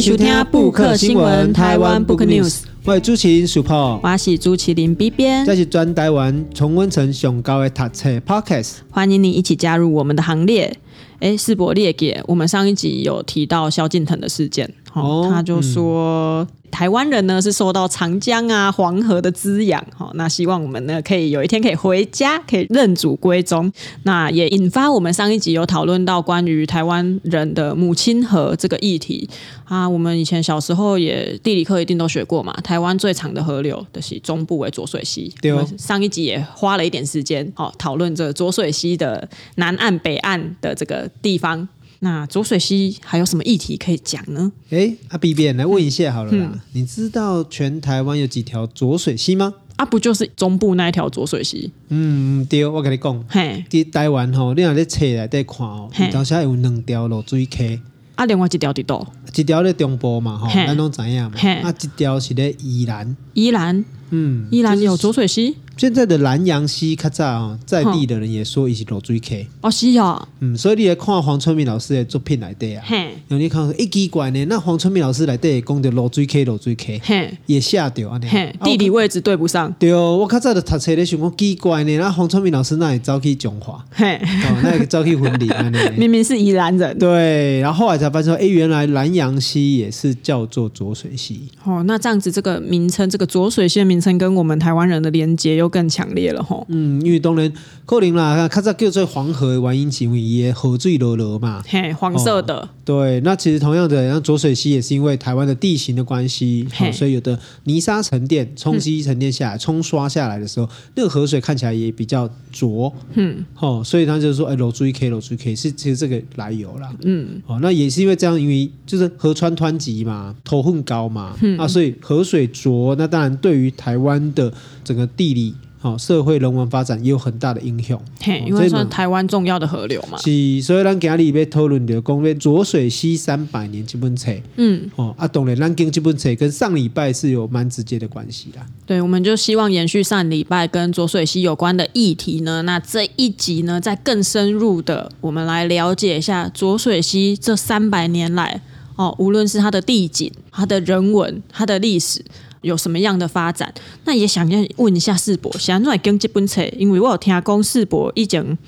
迎收听布克新闻台湾 Book News。我是主持人 Super，我是朱麒麟 B 编，这是专台湾重温层上高的读册 Podcast，欢迎你一起加入我们的行列。哎，世博列给我们上一集有提到萧敬腾的事件，哦，他就说。嗯台湾人呢是受到长江啊、黄河的滋养，哈，那希望我们呢可以有一天可以回家，可以认祖归宗。那也引发我们上一集有讨论到关于台湾人的母亲河这个议题啊。我们以前小时候也地理课一定都学过嘛，台湾最长的河流的是中部为浊水溪。对哦，上一集也花了一点时间哦讨论这浊水溪的南岸、北岸的这个地方。那浊水溪还有什么议题可以讲呢？哎，阿 B B 来问一下好了啦，嗯、你知道全台湾有几条浊水溪吗？啊，不就是中部那一条浊水溪？嗯，对，我跟你讲，嘿，在台湾吼，你若在册内底看哦，当时有两条落水溪，啊，另外一条伫倒？一条在中部嘛，吼，咱拢知影嘛，啊，一条是在宜兰，宜兰，嗯，宜兰有浊水溪。现在的南洋溪卡扎啊，在地的人也说一起浊水溪。哦，是哦，嗯，所以你来看黄春明老师的作品来对啊，有你看一奇怪呢，那黄春明老师来对讲的浊水溪浊水溪，也吓掉啊，地理位置对不上。对哦，我卡扎的读册的时候，奇怪呢，那黄春明老师那里走去中华，哦，那个走去婚礼，明明是宜兰人。对，然后后来才发现说，哎，原来南洋溪也是叫做浊水溪。哦，那这样子这个名称，这个浊水溪的名称跟我们台湾人的连接又更强烈了吼，嗯，因为当然可能啦，较早叫做黄河的原因是因为伊的河水流流嘛，嘿，黄色的、哦。对，那其实同样的，像浊水溪也是因为台湾的地形的关系，哦、所以有的泥沙沉淀、冲积沉淀下来、冲、嗯、刷下来的时候，那个河水看起来也比较浊，嗯，哦，所以他就说，哎，浊水溪，浊水溪是其实这个来由啦，嗯，哦，那也是因为这样，因为就是河川湍急嘛，头份高嘛，嗯、啊，所以河水浊，那当然对于台湾的整个地理。好，社会人文发展也有很大的影响。嘿，因为算台湾重要的河流嘛。是，所以咱今日要讨论的讲，浊水溪三百年这本册。嗯，哦，啊，当然，咱跟这本册跟上礼拜是有蛮直接的关系啦。对，我们就希望延续上礼拜跟浊水溪有关的议题呢。那这一集呢，再更深入的，我们来了解一下浊水溪这三百年来，哦，无论是它的地景、它的人文、它的历史。有什么样的发展？那也想要问一下世博，想要来跟这本册，因为我有听讲世博以前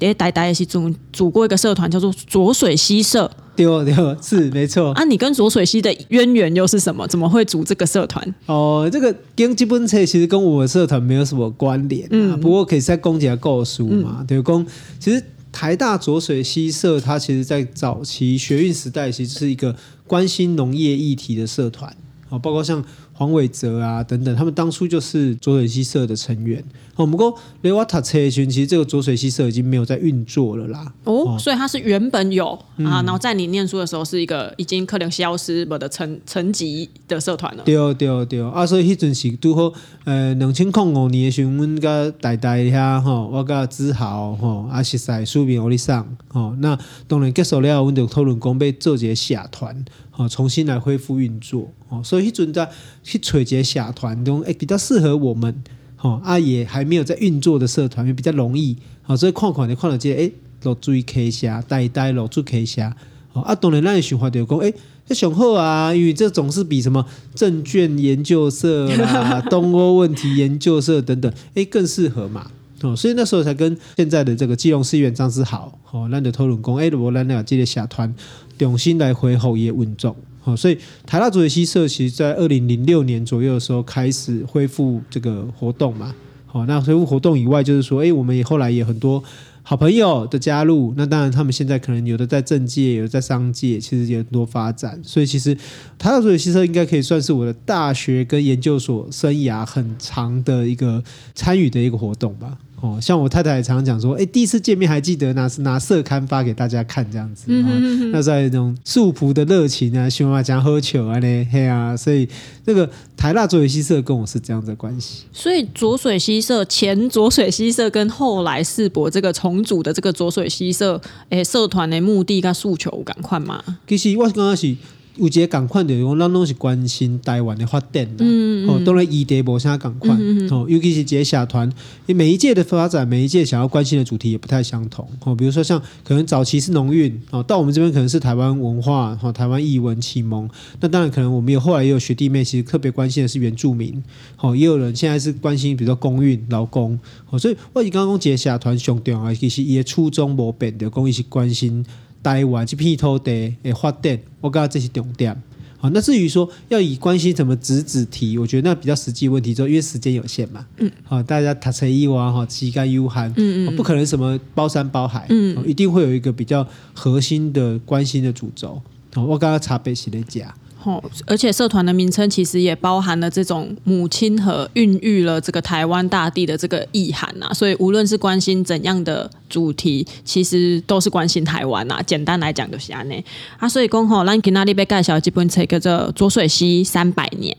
在台大的时候组过一个社团，叫做浊水溪社。对对，是没错。啊，你跟浊水溪的渊源又是什么？怎么会组这个社团？哦，这个跟这本册其实跟我的社团没有什么关联、啊。嗯，不过可以再公开告诉嘛，嗯、对公。其实台大浊水溪社，它其实在早期学运时代，其实是一个关心农业议题的社团。哦，包括像。黄伟哲啊，等等，他们当初就是左水溪社的成员。我们讲雷瓦塔车群，其实这个浊水溪社已经没有在运作了啦。哦，所以它是原本有、嗯、啊，然后在你念书的时候是一个已经可能消失了的层层级的社团了。对对对，啊，所以迄阵时拄好，呃，两千零五年的时候，阮甲大大遐吼，我甲志豪吼，啊，实在书面我哩上吼，那当然结束了，阮就讨论讲要做一个社团。好，重新来恢复运作。哦，所以迄阵在去找一个社团中，诶，比较适合我们。哦，啊，也还没有在运作的社团，也比较容易。好，所以看看你看到这个，诶，浊水溪社，代代浊水溪社。好，啊，当然咱的想法就讲，诶，这上好啊，因为这总是比什么证券研究社啦、东欧问题研究社等等，诶，更适合嘛。哦，所以那时候才跟现在的这个基隆市议员张志豪，哦，咱就讨论讲，诶，如果咱俩这个社团。重新来恢复也稳重，好，所以台大浊水溪社其实在二零零六年左右的时候开始恢复这个活动嘛，好，那恢复活动以外，就是说，诶，我们也后来也很多好朋友的加入，那当然他们现在可能有的在政界，有的在商界，其实也很多发展，所以其实台大浊水溪社应该可以算是我的大学跟研究所生涯很长的一个参与的一个活动吧。哦，像我太太也常常讲说，哎，第一次见面还记得拿拿社刊发给大家看这样子，嗯、哼哼那在那种素朴的热情啊，喜欢讲喝酒啊呢，嘿啊，所以那个台大左水西社跟我是这样的关系。所以左水西社前左水西社跟后来世博这个重组的这个左水西社，哎，社团的目的跟诉求赶快嘛？其实我刚开始。有一个共款的，我咱拢是关心台湾的发展的，嗯哦，当然议题无啥共款，嗯嗯哦，尤其是这些社团，每一届的发展，每一届想要关心的主题也不太相同，哦，比如说像可能早期是农运，哦，到我们这边可能是台湾文化，哦，台湾译文启蒙，那当然可能我们有后来也有学弟妹，其实特别关心的是原住民，哦，也有人现在是关心，比如说公运、劳工，哦，所以我刚刚讲这些社团上重要，其实伊的初衷无变，就讲伊是关心。台湾这片土地诶发展，我觉得这是重点。好，那至于说要以关心什么直子题，我觉得那比较实际问题，就因为时间有限嘛。嗯。好，大家塔成一娃哈，膝盖幽寒。嗯嗯。不可能什么包山包海。嗯。一定会有一个比较核心的关心的主轴。好，我刚刚查北西的讲。哦，而且社团的名称其实也包含了这种母亲和孕育了这个台湾大地的这个意涵呐，所以无论是关心怎样的主题，其实都是关心台湾呐。简单来讲就是安内啊，所以讲吼，咱今仔日要介绍这本册叫做《浊水溪三百年》。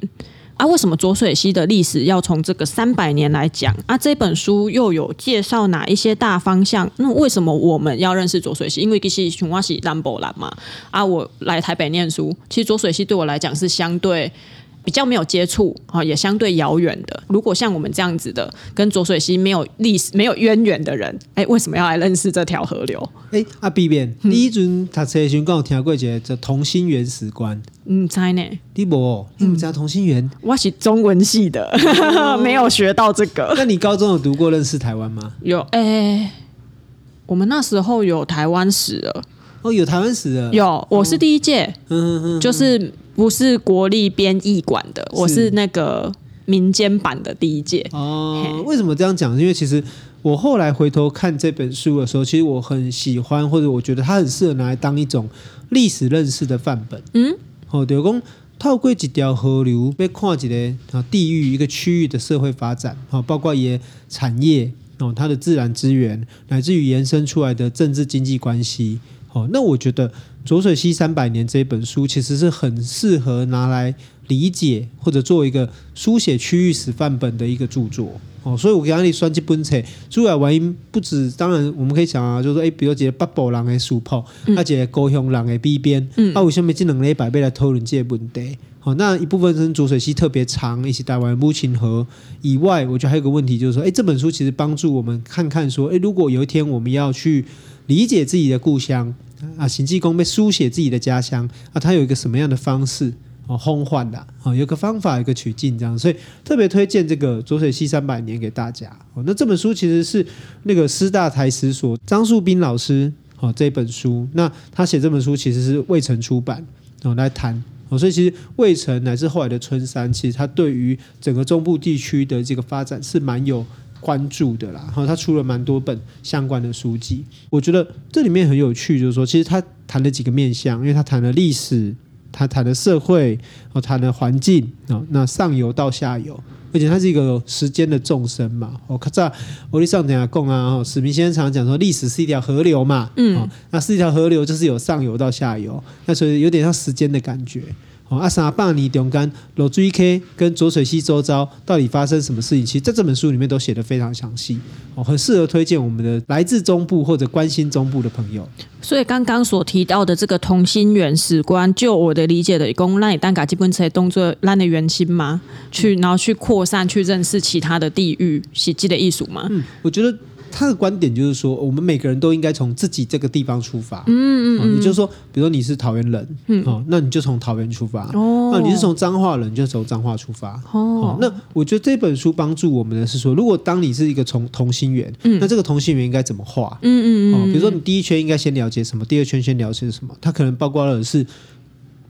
啊，为什么浊水溪的历史要从这个三百年来讲？啊，这本书又有介绍哪一些大方向？那为什么我们要认识浊水溪？因为其实琼花是南部人嘛。啊，我来台北念书，其实浊水溪对我来讲是相对。比较没有接触啊，也相对遥远的。如果像我们这样子的，跟浊水溪没有历史、没有渊源的人，哎，为什么要来认识这条河流？哎，阿 B 边，第一阵读册时刚有听过一个叫同心圆史观。嗯，猜呢？你无？你们知道同心圆？我是中文系的，哦、没有学到这个。那你高中有读过认识台湾吗？有，哎，我们那时候有台湾史了。哦，有台湾史的。有，我是第一届。嗯嗯嗯，就是。不是国立编译馆的，我是那个民间版的第一届。哦，为什么这样讲？因为其实我后来回头看这本书的时候，其实我很喜欢，或者我觉得它很适合拿来当一种历史认识的范本。嗯，好，比如说透过几条河流，被看一个啊地域一个区域的社会发展，啊，包括也产业哦，它的自然资源，乃至于延伸出来的政治经济关系。哦，那我觉得《浊水溪三百年》这本书其实是很适合拿来理解或者做一个书写区域史范本的一个著作。哦，所以我给你算这本册，主要原因不止，当然我们可以讲啊，就是说，哎，比如一个北部人的书泡，啊，一个高雄人的笔编，嗯，啊，为什么这两个礼拜要来讨论这个问题？好，那一部分是浊水溪特别长，一起台湾母亲河以外，我觉得还有一个问题就是说，哎，这本书其实帮助我们看看说，哎，如果有一天我们要去理解自己的故乡。啊，行济公被书写自己的家乡啊，他有一个什么样的方式哦，烘唤的啊，有个方法，有个取径这样，所以特别推荐这个《浊水溪三百年》给大家。哦，那这本书其实是那个师大台史所张树斌老师哦这本书，那他写这本书其实是未曾出版哦来谈哦，所以其实魏城乃至后来的春山，其实他对于整个中部地区的这个发展是蛮有。关注的啦，然后他出了蛮多本相关的书籍，我觉得这里面很有趣，就是说，其实他谈了几个面向，因为他谈了历史，他谈了社会，哦，谈了环境，啊，那上游到下游，而且他是一个时间的纵深嘛。我看在我哋上等啊，史明先生常讲说，历史是一条河流嘛，嗯，那是一条河流，就是有上游到下游，那所以有点像时间的感觉。哦，阿三百年中间，罗追 K 跟浊水溪周遭到底发生什么事情？其实在这本书里面都写得非常详细，哦，很适合推荐我们的来自中部或者关心中部的朋友。所以刚刚所提到的这个同心圆史观，就我的理解的，讲让你单嘎基本车动作让的圆心吗？去然后去扩散，去认识其他的地域，喜剧的艺术吗？嗯，我觉得。他的观点就是说，我们每个人都应该从自己这个地方出发。嗯嗯嗯，也就是说，比如说你是桃园人，嗯，哦，那你就从桃园出发。哦，那你是从彰化人，你就从彰化出发。哦，那我觉得这本书帮助我们的是说，如果当你是一个从同心圆，嗯，那这个同心圆应该怎么画？嗯嗯嗯，哦，比如说你第一圈应该先了解什么，第二圈先了解什么？它可能包括了是，比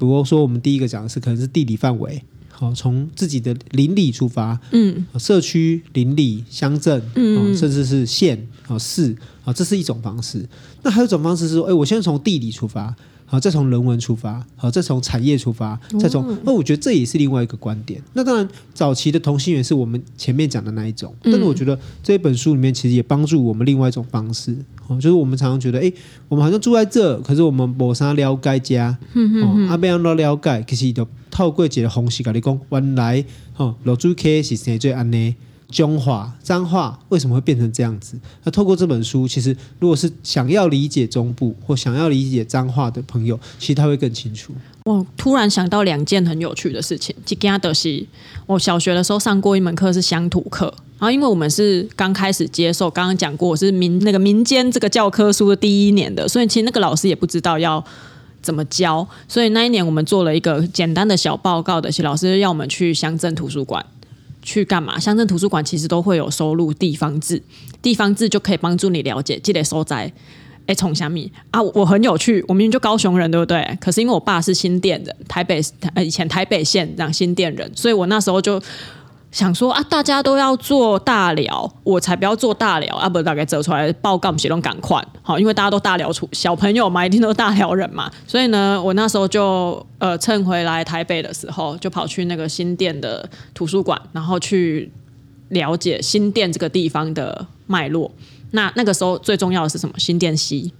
如说我们第一个讲的是可能是地理范围。好，从自己的邻里出发，嗯，社区、邻里、乡镇，嗯，甚至是县、啊市，啊，这是一种方式。那还有一种方式是说，哎，我先从地理出发。好，再从人文出发，好，再从产业出发，再从那我觉得这也是另外一个观点。那当然，早期的同心圆是我们前面讲的那一种，但是我觉得这一本书里面其实也帮助我们另外一种方式。哦，就是我们常常觉得，哎，我们好像住在这，可是我们没啥了解家，哦，阿边样都了解，其实就透过一个方式跟你讲，原来，哦，浊水溪是谁最安呢？中华彰化为什么会变成这样子？那透过这本书，其实如果是想要理解中部或想要理解彰化的朋友，其实他会更清楚。我突然想到两件很有趣的事情。吉加德西，我小学的时候上过一门课是乡土课，然后因为我们是刚开始接受，刚刚讲过是民那个民间这个教科书的第一年的，所以其实那个老师也不知道要。怎么教？所以那一年我们做了一个简单的小报告的，是老师要我们去乡镇图书馆去干嘛？乡镇图书馆其实都会有收录地方志，地方志就可以帮助你了解积累收窄。哎，从虾米啊？我很有趣，我明明就高雄人，对不对？可是因为我爸是新店人，台北呃以前台北县这样新店人，所以我那时候就。想说啊，大家都要做大寮，我才不要做大寮啊！不，大概折出来报告写都赶快好，因为大家都大寮出小朋友嘛，一定都大寮人嘛，所以呢，我那时候就呃趁回来台北的时候，就跑去那个新店的图书馆，然后去了解新店这个地方的脉络。那那个时候最重要的是什么？新店溪。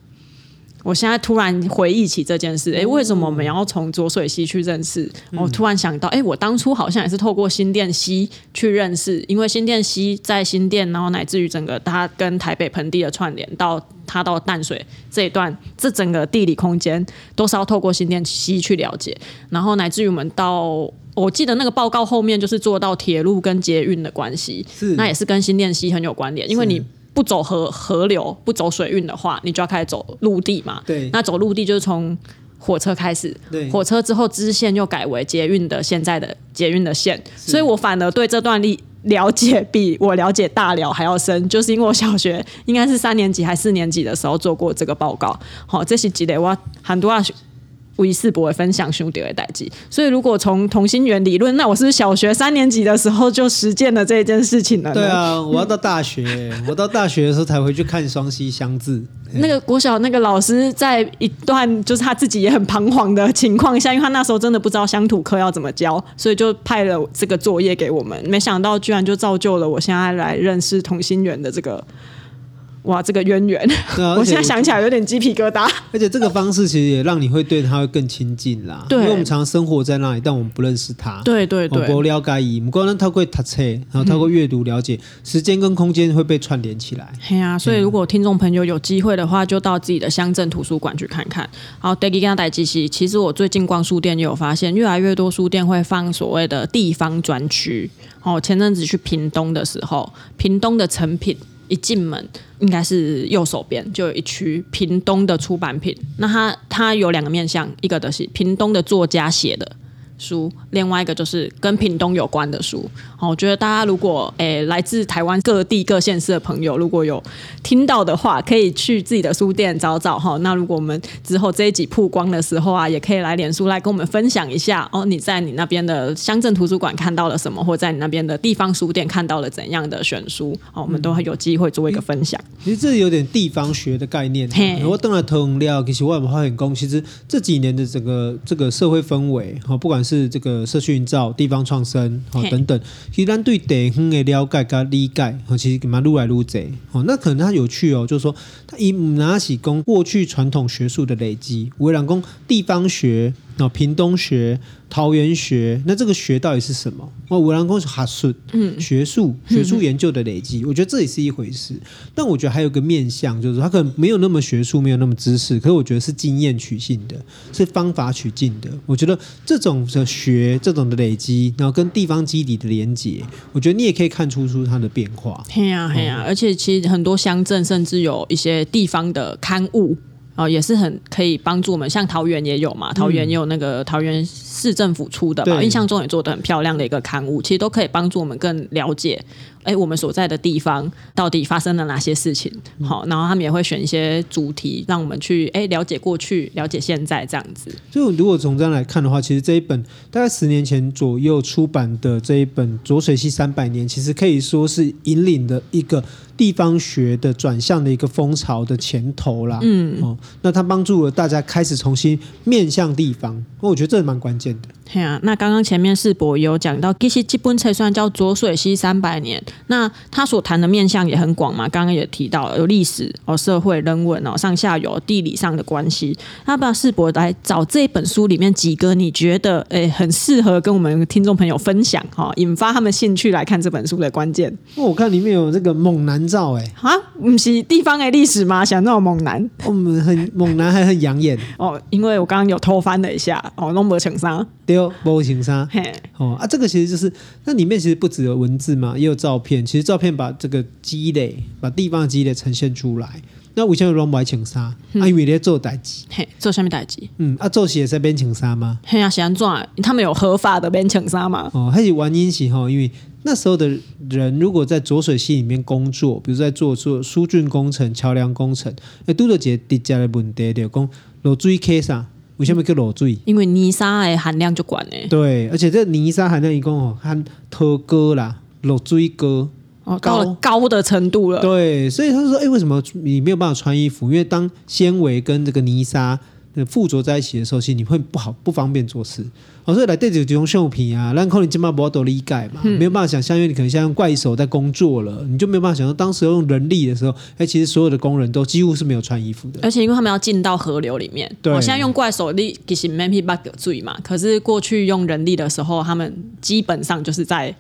我现在突然回忆起这件事，哎，为什么我们要从浊水溪去认识？嗯、我突然想到，哎，我当初好像也是透过新店溪去认识，因为新店溪在新店，然后乃至于整个它跟台北盆地的串联，到它到淡水这一段，这整个地理空间都是要透过新店溪去了解，然后乃至于我们到，我记得那个报告后面就是做到铁路跟捷运的关系，是那也是跟新店溪很有关联，因为你。不走河河流，不走水运的话，你就要开始走陆地嘛。对，那走陆地就是从火车开始。对，火车之后支线又改为捷运的现在的捷运的线，所以我反而对这段历了解比我了解大寮还要深，就是因为我小学应该是三年级还四年级的时候做过这个报告。好，这是记得我很多啊。无一世博会分享兄弟的代际，所以如果从同心圆理论，那我是是小学三年级的时候就实践了这件事情了？对啊，我要到大学，我到大学的时候才回去看双溪相字。那个国小那个老师在一段就是他自己也很彷徨的情况下，因为他那时候真的不知道乡土课要怎么教，所以就派了这个作业给我们。没想到居然就造就了我现在来认识同心圆的这个。哇，这个渊源，啊、我现在想起来有点鸡皮疙瘩。而且这个方式其实也让你会对他会更亲近啦。对，因为我们常常生活在那里，但我们不认识他。对对对，不了解伊，不过呢，透过读册，然后透过阅读了解，时间跟空间会被串联起来。对啊，所以如果听众朋友有机会的话，就到自己的乡镇图书馆去看看。好，，Daddy 跟他带机器，其实我最近逛书店也有发现，越来越多书店会放所谓的地方专区。哦，前阵子去屏东的时候，屏东的成品。一进门，应该是右手边就有一区屏东的出版品。那它它有两个面向，一个的是屏东的作家写的。书，另外一个就是跟屏东有关的书。好，我觉得大家如果诶、欸、来自台湾各地各县市的朋友，如果有听到的话，可以去自己的书店找找哈。那如果我们之后这一集曝光的时候啊，也可以来脸书来跟我们分享一下哦。你在你那边的乡镇图书馆看到了什么，或在你那边的地方书店看到了怎样的选书？哦，我们都会有机会做一个分享。其实这有点地方学的概念。我当然同料，其实我们发现讲，其实这几年的整个这个社会氛围，哈，不管是这个社区营造、地方创生哦等等，其实咱对地方的了解跟理解，其实蛮愈来愈多哦。那可能它有趣哦，就是说，它以拿起讲过去传统学术的累积，为人讲地方学。那屏东学、桃园学，那这个学到底是什么？哦，五郎公是哈术，嗯，学术学术研究的累积，嗯，我觉得这也是一回事。但我觉得还有个面向，就是他可能没有那么学术，没有那么知识，可是我觉得是经验取信的，是方法取径的。我觉得这种的学，这种的累积，然后跟地方基底的连接，我觉得你也可以看出出它的变化。嘿呀嘿呀，而且其实很多乡镇甚至有一些地方的刊物。哦，也是很可以帮助我们，像桃园也有嘛，桃园也有那个桃园市政府出的吧，印象中也做的很漂亮的一个刊物，其实都可以帮助我们更了解。哎，我们所在的地方到底发生了哪些事情？好，然后他们也会选一些主题，让我们去哎了解过去，了解现在这样子。就如果从这样来看的话，其实这一本大概十年前左右出版的这一本《浊水溪三百年》，其实可以说是引领的一个地方学的转向的一个风潮的前头啦。嗯，哦，那它帮助了大家开始重新面向地方，我觉得这蛮关键键的。对啊，那刚刚前面世博有讲到，其实基本册算叫《浊水溪三百年》，那他所谈的面向也很广嘛。刚刚也提到有历史哦、社会、人文哦、上下游、地理上的关系。那不要士博来找这本书里面几个你觉得诶、欸、很适合跟我们听众朋友分享哈、哦，引发他们兴趣来看这本书的关键。我看里面有这个猛男照哎，啊，不是地方的历史吗？想那种猛男，我们很猛男还很养眼 哦，因为我刚刚有偷翻了一下哦，弄不成啥。对，不行啥？哦啊，这个其实就是那里面其实不只有文字嘛，也有照片。其实照片把这个积累，把地方的积累呈现出来。那为什么拢不爱请沙？啊，因为在做代志，嘿，做什么代志？嗯，啊，做事在边请沙吗？嘿啊，是安怎？他们有合法的边请沙吗？哦，还是原因是吼，因为那时候的人如果在浊水溪里面工作，比如在做做疏浚工程、桥梁工程，哎，都有一个直接的问题，就讲漏水溪啥？为什么叫漏水？因为泥沙的含量就管呢。对，而且这泥沙含量一共哦，含脱高啦，漏水高。哦，高了高的程度了。对，所以他说：“哎，为什么你没有办法穿衣服？因为当纤维跟这个泥沙附着在一起的时候，其实你会不好不方便做事。哦，所以来这就用橡皮啊，让可能肩膀不要都理解嘛，没有办法想象，因为你可能像用怪手在工作了，你就没有办法想象当时用人力的时候，哎，其实所有的工人都几乎是没有穿衣服的，而且因为他们要进到河流里面。对，我现在用怪手力其实没办法注意嘛，可是过去用人力的时候，他们基本上就是在。”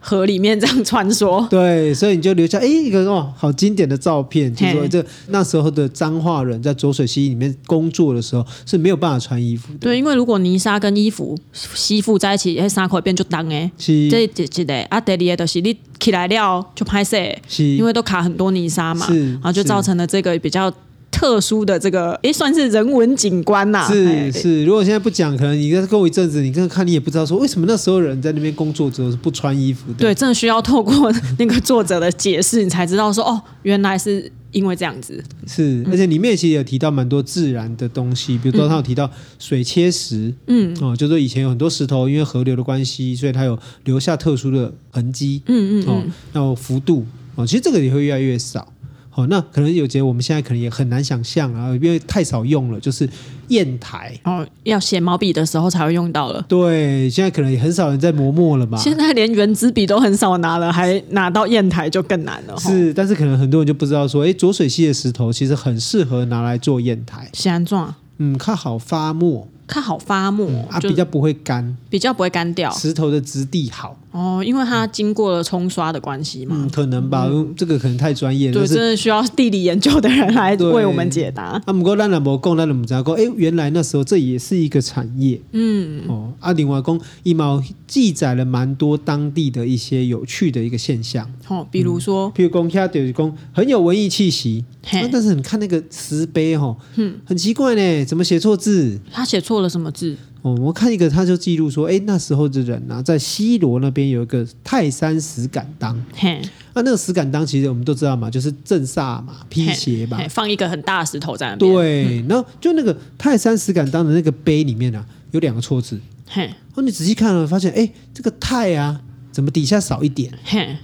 河里面这样穿梭，对，所以你就留下哎一个哦好经典的照片，就说这那时候的彰化人在浊水溪里面工作的时候是没有办法穿衣服的。对，因为如果泥沙跟衣服吸附在一起，哎，沙口变就当哎，是。这这这的啊，第二个就是你起来了就拍摄，是，因为都卡很多泥沙嘛，是，然后就造成了这个比较。特殊的这个，哎，算是人文景观呐、啊。是是，如果现在不讲，可能你再过一阵子，你看看你也不知道说为什么那时候人在那边工作之后是不穿衣服的。对，真的需要透过那个作者的解释，你才知道说哦，原来是因为这样子。是，而且里面其实也有提到蛮多自然的东西，比如说他有提到水切石，嗯，哦，就是说以前有很多石头因为河流的关系，所以它有留下特殊的痕迹，嗯嗯，哦，然后幅度，哦，其实这个也会越来越少。哦，那可能有节我们现在可能也很难想象啊，因为太少用了，就是砚台哦，要写毛笔的时候才会用到了。对，现在可能也很少人在磨墨了吧？现在连原子笔都很少拿了，还拿到砚台就更难了。是，但是可能很多人就不知道说，哎，浊水溪的石头其实很适合拿来做砚台。形状嗯，它好发墨。它好发墨、嗯、啊，比较不会干，比较不会干掉。石头的质地好哦，因为它经过了冲刷的关系嘛。嗯，可能吧，嗯、这个可能太专业了。对，真的需要地理研究的人来为我们解答。啊，不过咱也无讲，咱也不知道讲，哎，原来那时候这也是一个产业。嗯，哦，啊，另外讲，一毛记载了蛮多当地的一些有趣的一个现象。哦，比如说，譬、嗯、如讲，他就是讲很有文艺气息。啊、但是你看那个石碑哈，嗯，很奇怪呢，怎么写错字？他写错了什么字？哦，我看一个，他就记录说，哎，那时候的人啊，在西罗那边有一个泰山石敢当。嘿，那那个石敢当，其实我们都知道嘛，就是镇煞嘛，辟邪嘛，放一个很大的石头在那边。对，然后就那个泰山石敢当的那个碑里面啊，有两个错字。嘿，哦，你仔细看了，发现，哎，这个泰啊，怎么底下少一点？嘿，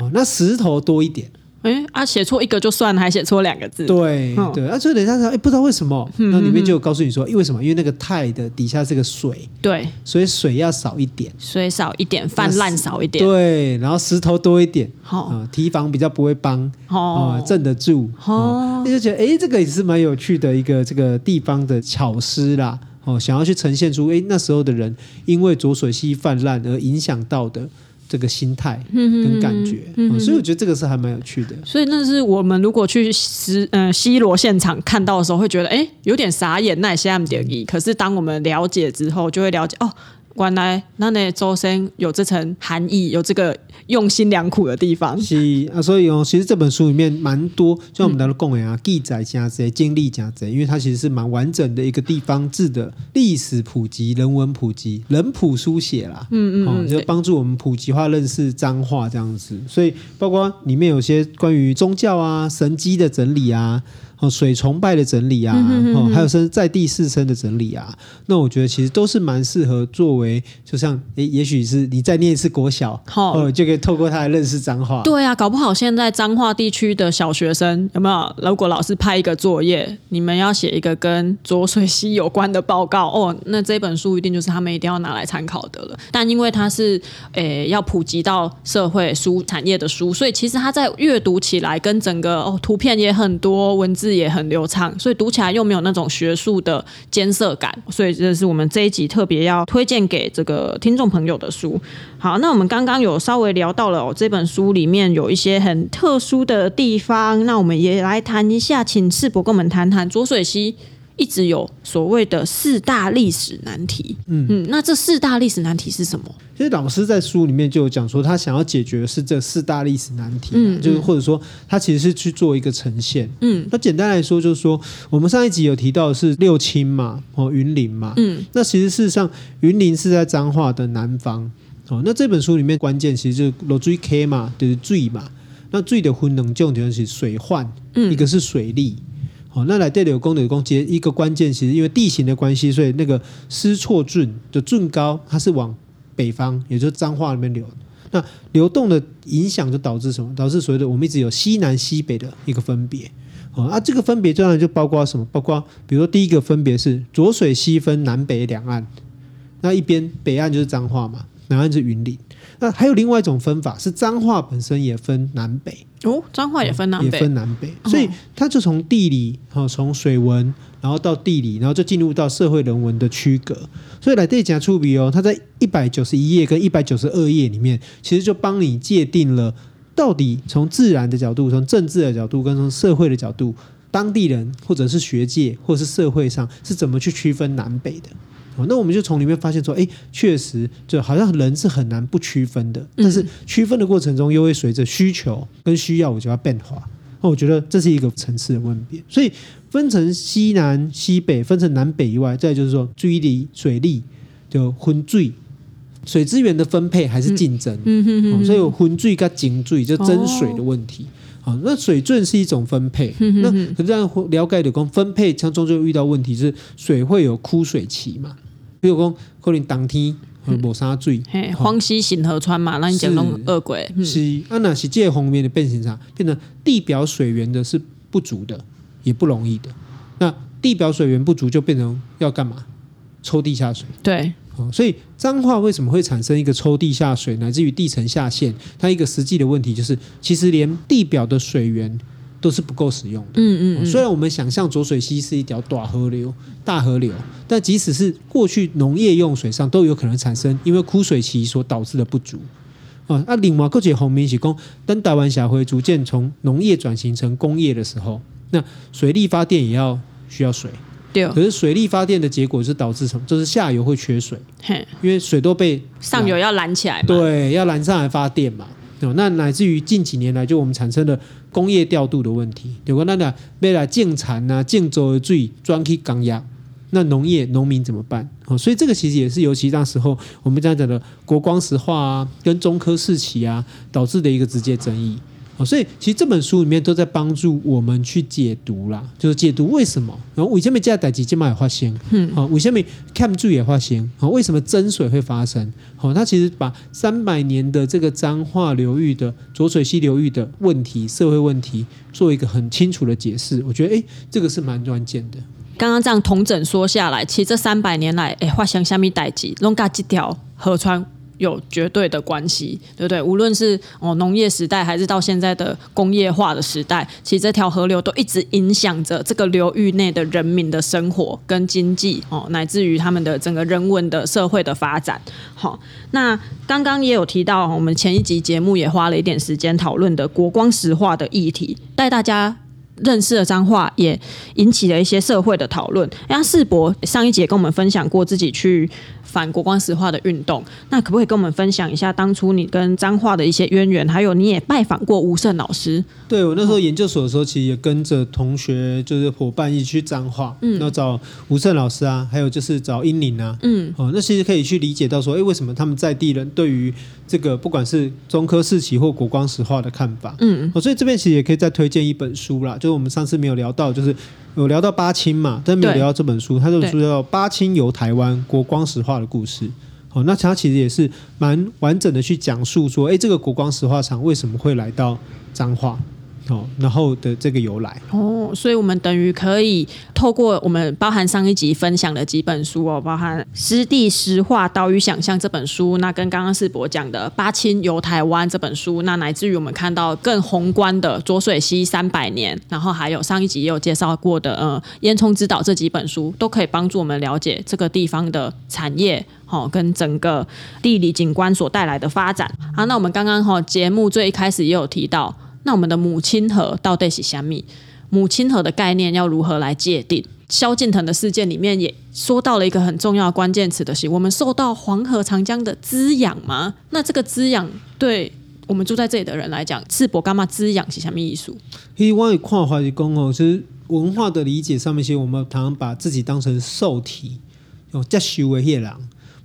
哦，那石头多一点。哎，啊，写错一个就算了，还写错两个字。对、哦、对，啊，所以等一下说，哎，不知道为什么，那里面就有告诉你说，因为什么？因为那个泰的底下是个水，对，所以水要少一点，水少一点，泛滥少一点，对，然后石头多一点，好、哦，堤防比较不会帮，哦，镇得住，哦，你就觉得，哎，这个也是蛮有趣的一个这个地方的巧思啦，哦，想要去呈现出，哎，那时候的人因为浊水溪泛滥而影响到的。这个心态跟感觉，嗯嗯嗯，所以我觉得这个是还蛮有趣的。所以那是我们如果去西嗯西罗现场看到的时候，会觉得哎有点傻眼，那也是这么点一。可是当我们了解之后，就会了解哦。原来那那周深有这层含义，有这个用心良苦的地方。是啊，所以哦，其实这本书里面蛮多，像我们的讲的啊，记载加这些经历加这些，因为它其实是蛮完整的一个地方志的历史普及、人文普及、人普书写啦。嗯嗯，嗯，就帮助我们普及化认识彰化这样子。所以包括里面有些关于宗教啊、神机的整理啊。哦，水崇拜的整理啊，哦，还有甚至在地四声的整理啊，那我觉得其实都是蛮适合作为，就像诶，也许是你再念一次国小，好、哦，就可以透过它来认识彰化。对啊，搞不好现在彰化地区的小学生有没有？如果老师派一个作业，你们要写一个跟浊水溪有关的报告哦，那这本书一定就是他们一定要拿来参考的了。但因为它是诶要普及到社会书产业的书，所以其实它在阅读起来跟整个哦图片也很多，文字也很流畅，所以读起来又没有那种学术的艰涩感，所以这是我们这一集特别要推荐给这个听众朋友的书。好，那我们刚刚有稍微聊到了哦，这本书里面有一些很特殊的地方，那我们也来谈一下，请世博跟我们谈谈浊水溪。一直有所谓的四大历史难题，嗯。嗯，那这四大历史难题是什么？其实老师在书里面就有讲说，他想要解决的是这四大历史难题，嗯，就是或者说他其实是去做一个呈现，嗯，那简单来说就是说，我们上一集有提到的是六轻嘛，哦，云林嘛，嗯，那其实事实上云林是在彰化的南方，哦，那这本书里面关键其实就是落水溪嘛，就是水嘛，那水的分两种，就是水患，嗯，一个是水利。好，那来对柳工柳工接一个关键，其实因为地形的关系，所以那个湿错圳的圳高，它是往北方，也就是彰化那边流。那流动的影响就导致什么？导致所谓的我们一直有西南西北的一个分别。哦，啊，这个分别当然就包括什么？包括比如说第一个分别是浊水溪分南北两岸，那一边北岸就是彰化嘛，南岸是云林。那还有另外一种分法是彰化本身也分南北。哦，彰化也分南北，也分南北，所以它就从地理，哈，从水文，然后到地理，然后就进入到社会人文的区隔。所以来这讲触笔哦，它在一百九十一页跟一百九十二页里面，其实就帮你界定了到底从自然的角度、从政治的角度跟从社会的角度，当地人或者是学界或者是社会上是怎么去区分南北的。那我们就从里面发现说，哎，确实就好像人是很难不区分的，但是区分的过程中又会随着需求跟需要，我就要变化。那我觉得这是一个层次的问题。所以分成西南西北，分成南北以外，再就是说水利水利就分水水资源的分配还是竞争，嗯嗯嗯，所以有分水跟井水就争水的问题。好，那水圳是一种分配，那可是这样了解的讲分配，像终究遇到问题是水会有枯水期嘛？比如讲，可能当天没啥水，荒溪新河川嘛，那你讲弄恶鬼是啊，那是这个方面的变形啥？变成地表水源的是不足的，也不容易的。那地表水源不足，就变成要干嘛？抽地下水。对，所以彰化为什么会产生一个抽地下水，乃至于地层下陷？它一个实际的问题就是，其实连地表的水源。都是不够使用的。嗯嗯，虽然我们想象浊水溪是一条大河流、大河流，但即使是过去农业用水上都有可能产生因为枯水期所导致的不足。啊，那另外一个方面是讲，当台湾社会逐渐从农业转型成工业的时候，那水力发电也要需要水。对。可是水力发电的结果是导致什么？就是下游会缺水。因为水都被上游要拦起来嘛。对，要拦上来发电嘛。哦，那乃至于近几年来，就我们产生了工业调度的问题，有个那那未来建产呐、建州的最专去港压，那农业农民怎么办？哦，所以这个其实也是尤其那时候我们这样讲的国光石化啊，跟中科四期啊导致的一个直接争议。所以其实这本书里面都在帮助我们去解读啦，就是解读为什么，然后为什么这样代志这么也发生，嗯，好，为什么看住也发生，好，为什么增水会发生？好，他其实把三百年的这个彰化流域的浊水溪流域的问题、社会问题做一个很清楚的解释，我觉得哎，这个是蛮关键的。刚刚这样统整说下来，其实这三百年来，哎，发生什么代志，弄个几条河川。有绝对的关系，对不对？无论是哦农业时代，还是到现在的工业化的时代，其实这条河流都一直影响着这个流域内的人民的生活跟经济哦，乃至于他们的整个人文的社会的发展。好，那刚刚也有提到，我们前一集节目也花了一点时间讨论的国光石化的议题，带大家认识了彰化，也引起了一些社会的讨论。像世博上一节跟我们分享过自己去。反国光石化的运动，那可不可以跟我们分享一下当初你跟彰化的一些渊源？还有你也拜访过吴胜老师？对，我那时候研究所的时候，其实也跟着同学就是伙伴一起去彰化，嗯，那找吴胜老师啊，还有就是找英宁啊，嗯，哦，那其实可以去理解到说，哎，为什么他们在地人对于这个不管是中科四期或国光石化的看法，嗯，哦，所以这边其实也可以再推荐一本书啦，就是我们上次没有聊到，就是有聊到八青嘛，但没有聊到这本书。他这本书叫《八青游台湾国光石化的故事》。好，那他其实也是蛮完整的去讲述说，哎，这个国光石化厂为什么会来到彰化？然后的这个由来哦，所以我们等于可以透过我们包含上一集分享的几本书哦，包含《湿地石化岛屿想象》这本书，那跟刚刚世博讲的《八钦游台湾》这本书，那乃至于我们看到更宏观的浊水溪三百年，然后还有上一集也有介绍过的呃烟囱之岛这几本书，都可以帮助我们了解这个地方的产业，好、跟整个地理景观所带来的发展。啊，那我们刚刚哈、节目最一开始也有提到。那我们的母亲河到底是什么？母亲河的概念要如何来界定？萧敬腾的事件里面也说到了一个很重要的关键词的是，我们受到黄河长江的滋养吗？那这个滋养对我们住在这里的人来讲，赤膊干嘛滋养是什么意思？因为我看法是讲哦，其实文化的理解上面，其实我们常常把自己当成受体，有接受的那个人。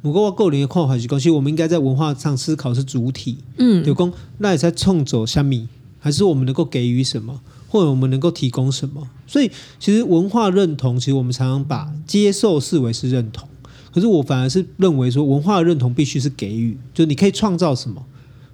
不过我个人的看法是讲，其实我们应该在文化上思考是主体，嗯，就讲那也在创造什么？还是我们能够给予什么，或者我们能够提供什么？所以，其实文化认同，其实我们常常把接受视为是认同。可是我反而是认为说，文化认同必须是给予，就你可以创造什么，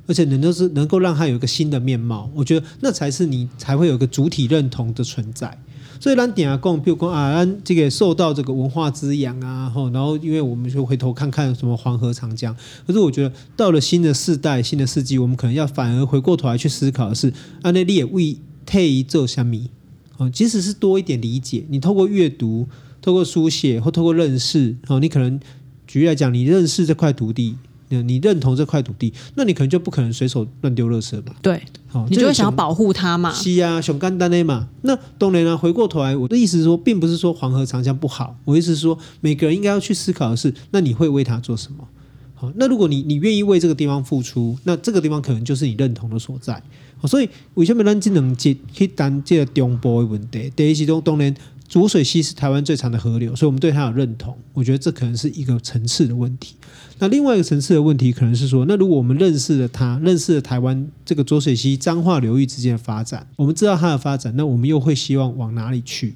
而且能够是能够让它有一个新的面貌。我觉得那才是你才会有一个主体认同的存在。所以，咱点啊讲，比如讲啊，咱这个受到这个文化滋养啊，然后因为我们就回头看看什么黄河、长江。可是，我觉得到了新的世代、新的世纪，我们可能要反而回过头来去思考的是，啊，那你也为退一做虾米？哦，即使是多一点理解，你透过阅读、透过书写或透过认识，哦，你可能举例来讲，你认识这块土地。你认同这块土地，那你可能就不可能随手乱丢垃圾嘛？对，好，你就会想要保护它嘛？是啊，熊干丹内嘛。那当然了，回过头来，我的意思是说，并不是说黄河长江不好，我意思是说，每个人应该要去思考的是，那你会为它做什么？好，那如果你你愿意为这个地方付出，那这个地方可能就是你认同的所在。所以为什么咱只能接去谈这个中波的问题？第一是说，当然浊水溪是台湾最长的河流，所以我们对它有认同。我觉得这可能是一个层次的问题。那另外一个层次的问题，可能是说，那如果我们认识了它，认识了台湾这个浊水溪彰化流域之间的发展，我们知道它的发展，那我们又会希望往哪里去？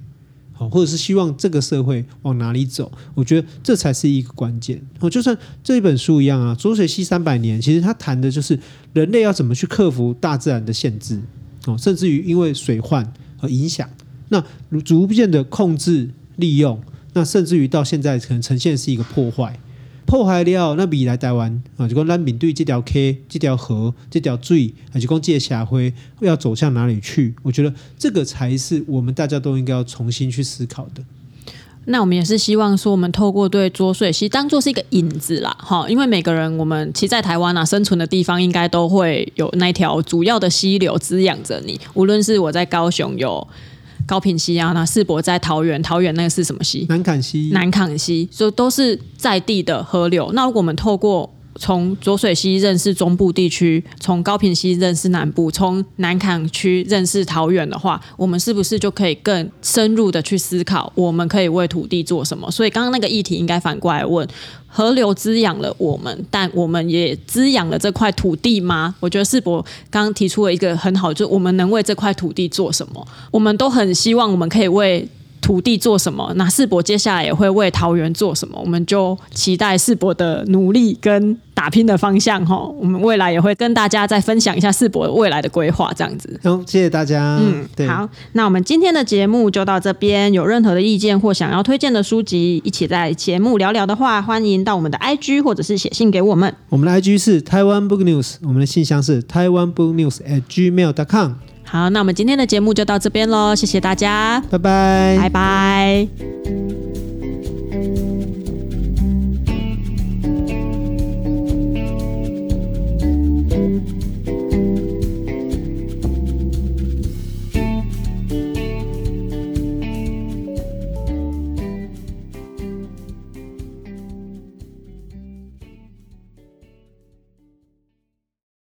好，或者是希望这个社会往哪里走？我觉得这才是一个关键。哦，就像这一本书一样啊，《浊水溪三百年》，其实它谈的就是人类要怎么去克服大自然的限制，哦，甚至于因为水患和影响，那逐渐的控制利用，那甚至于到现在可能呈现是一个破坏。破坏了，那未来台湾啊，就讲咱面对这条溪、这条河、这条水，还是讲这个社会要走向哪里去？我觉得这个才是我们大家都应该要重新去思考的。那我们也是希望说，我们透过对浊水溪当做是一个引子啦，哈，因为每个人我们其实在台湾啊生存的地方，应该都会有那条主要的溪流滋养着你。无论是我在高雄有。高平溪啊，那世博在桃园，桃园那个是什么溪？南崁溪。南崁溪，所以都是在地的河流。那如果我们透过从浊水溪认识中部地区，从高屏溪认识南部，从南崁区认识桃园的话，我们是不是就可以更深入的去思考，我们可以为土地做什么？所以刚刚那个议题应该反过来问：河流滋养了我们，但我们也滋养了这块土地吗？我觉得世博刚刚提出了一个很好，就是我们能为这块土地做什么？我们都很希望我们可以为。土地做什么？那世博接下来也会为桃园做什么？我们就期待世博的努力跟打拼的方向哈。我们未来也会跟大家再分享一下世博未来的规划，这样子。好，谢谢大家。嗯，对。好，那我们今天的节目就到这边。有任何的意见或想要推荐的书籍，一起在节目聊聊的话，欢迎到我们的 IG 或者是写信给我们。我们的 IG 是台湾 Book News，我们的信箱是台湾 Book News at gmail.com。好，那我们今天的节目就到这边喽，谢谢大家，拜拜，拜拜。